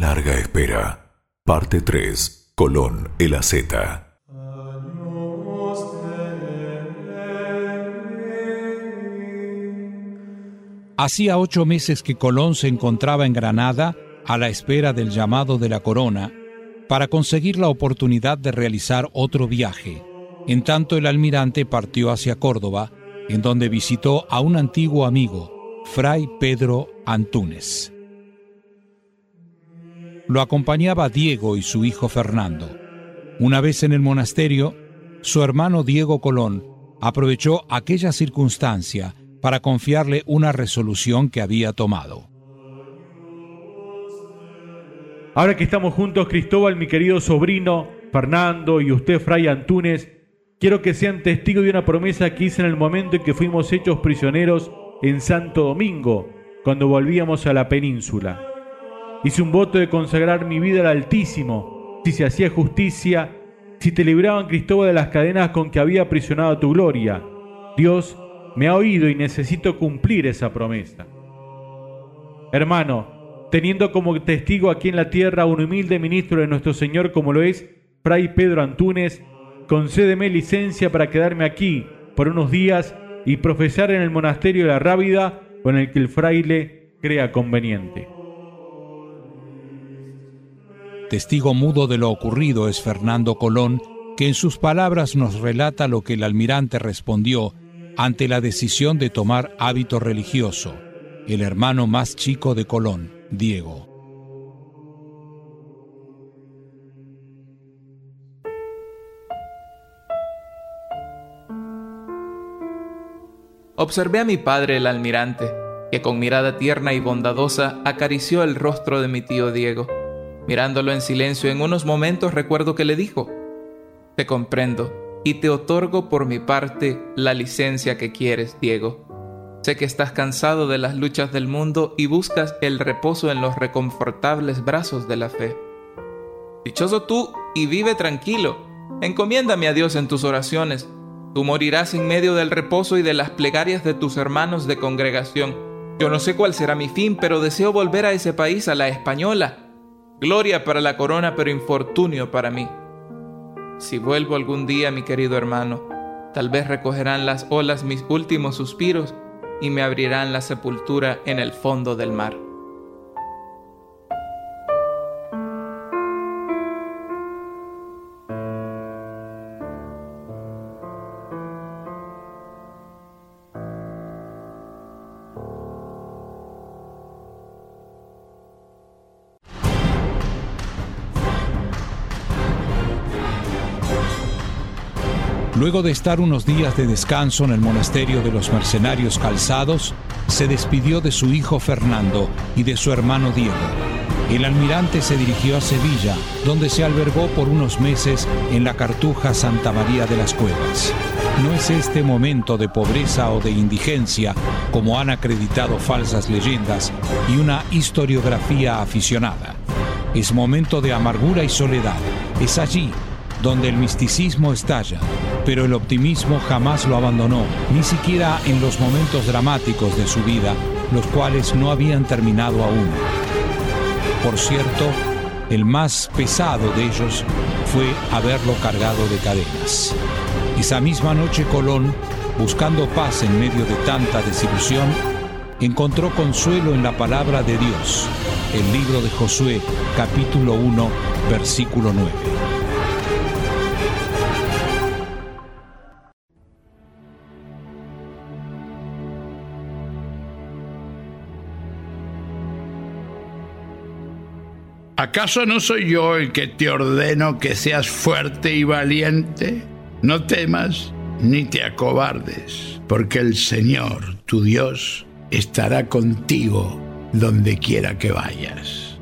larga espera. Parte 3. Colón, el AZ. Hacía ocho meses que Colón se encontraba en Granada a la espera del llamado de la corona para conseguir la oportunidad de realizar otro viaje. En tanto el almirante partió hacia Córdoba, en donde visitó a un antiguo amigo, Fray Pedro Antúnez. Lo acompañaba Diego y su hijo Fernando. Una vez en el monasterio, su hermano Diego Colón aprovechó aquella circunstancia para confiarle una resolución que había tomado. Ahora que estamos juntos, Cristóbal, mi querido sobrino, Fernando y usted, Fray Antúnez, quiero que sean testigos de una promesa que hice en el momento en que fuimos hechos prisioneros en Santo Domingo, cuando volvíamos a la península. Hice un voto de consagrar mi vida al Altísimo, si se hacía justicia, si te libraban Cristóbal de las cadenas con que había aprisionado tu gloria. Dios me ha oído y necesito cumplir esa promesa. Hermano, teniendo como testigo aquí en la tierra un humilde ministro de nuestro Señor como lo es Fray Pedro Antúnez, concédeme licencia para quedarme aquí por unos días y profesar en el monasterio de la Rábida con el que el fraile crea conveniente. Testigo mudo de lo ocurrido es Fernando Colón, que en sus palabras nos relata lo que el almirante respondió ante la decisión de tomar hábito religioso, el hermano más chico de Colón. Diego. Observé a mi padre el almirante, que con mirada tierna y bondadosa acarició el rostro de mi tío Diego. Mirándolo en silencio en unos momentos recuerdo que le dijo, Te comprendo y te otorgo por mi parte la licencia que quieres, Diego. Sé que estás cansado de las luchas del mundo y buscas el reposo en los reconfortables brazos de la fe. Dichoso tú y vive tranquilo. Encomiéndame a Dios en tus oraciones. Tú morirás en medio del reposo y de las plegarias de tus hermanos de congregación. Yo no sé cuál será mi fin, pero deseo volver a ese país, a la española. Gloria para la corona, pero infortunio para mí. Si vuelvo algún día, mi querido hermano, tal vez recogerán las olas mis últimos suspiros y me abrirán la sepultura en el fondo del mar. Luego de estar unos días de descanso en el monasterio de los mercenarios calzados, se despidió de su hijo Fernando y de su hermano Diego. El almirante se dirigió a Sevilla, donde se albergó por unos meses en la cartuja Santa María de las Cuevas. No es este momento de pobreza o de indigencia, como han acreditado falsas leyendas y una historiografía aficionada. Es momento de amargura y soledad. Es allí donde el misticismo estalla, pero el optimismo jamás lo abandonó, ni siquiera en los momentos dramáticos de su vida, los cuales no habían terminado aún. Por cierto, el más pesado de ellos fue haberlo cargado de cadenas. Esa misma noche Colón, buscando paz en medio de tanta desilusión, encontró consuelo en la palabra de Dios, el libro de Josué, capítulo 1, versículo 9. ¿Acaso no soy yo el que te ordeno que seas fuerte y valiente? No temas ni te acobardes, porque el Señor, tu Dios, estará contigo donde quiera que vayas.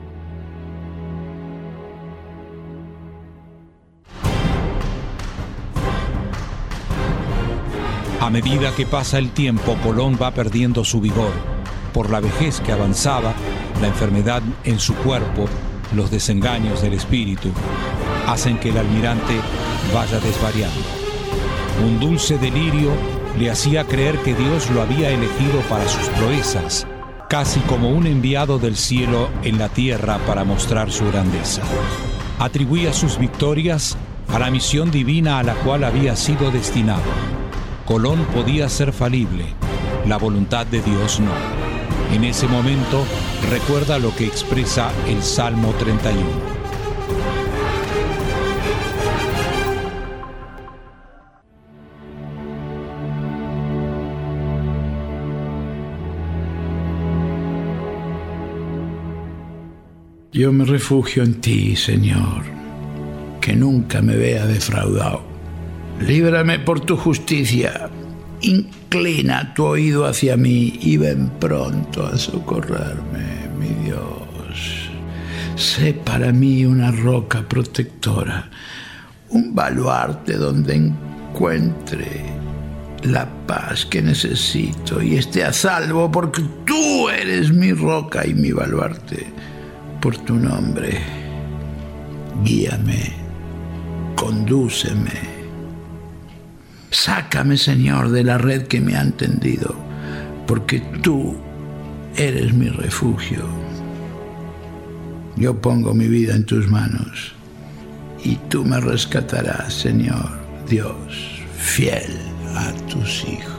A medida que pasa el tiempo, Colón va perdiendo su vigor. Por la vejez que avanzaba, la enfermedad en su cuerpo los desengaños del espíritu hacen que el almirante vaya desvariando. Un dulce delirio le hacía creer que Dios lo había elegido para sus proezas, casi como un enviado del cielo en la tierra para mostrar su grandeza. Atribuía sus victorias a la misión divina a la cual había sido destinado. Colón podía ser falible, la voluntad de Dios no. En ese momento recuerda lo que expresa el Salmo 31. Yo me refugio en ti, Señor, que nunca me vea defraudado. Líbrame por tu justicia. Inclina tu oído hacia mí y ven pronto a socorrerme, mi Dios. Sé para mí una roca protectora, un baluarte donde encuentre la paz que necesito y esté a salvo porque tú eres mi roca y mi baluarte por tu nombre. Guíame, condúceme. Sácame, Señor, de la red que me han tendido, porque tú eres mi refugio. Yo pongo mi vida en tus manos y tú me rescatarás, Señor Dios, fiel a tus hijos.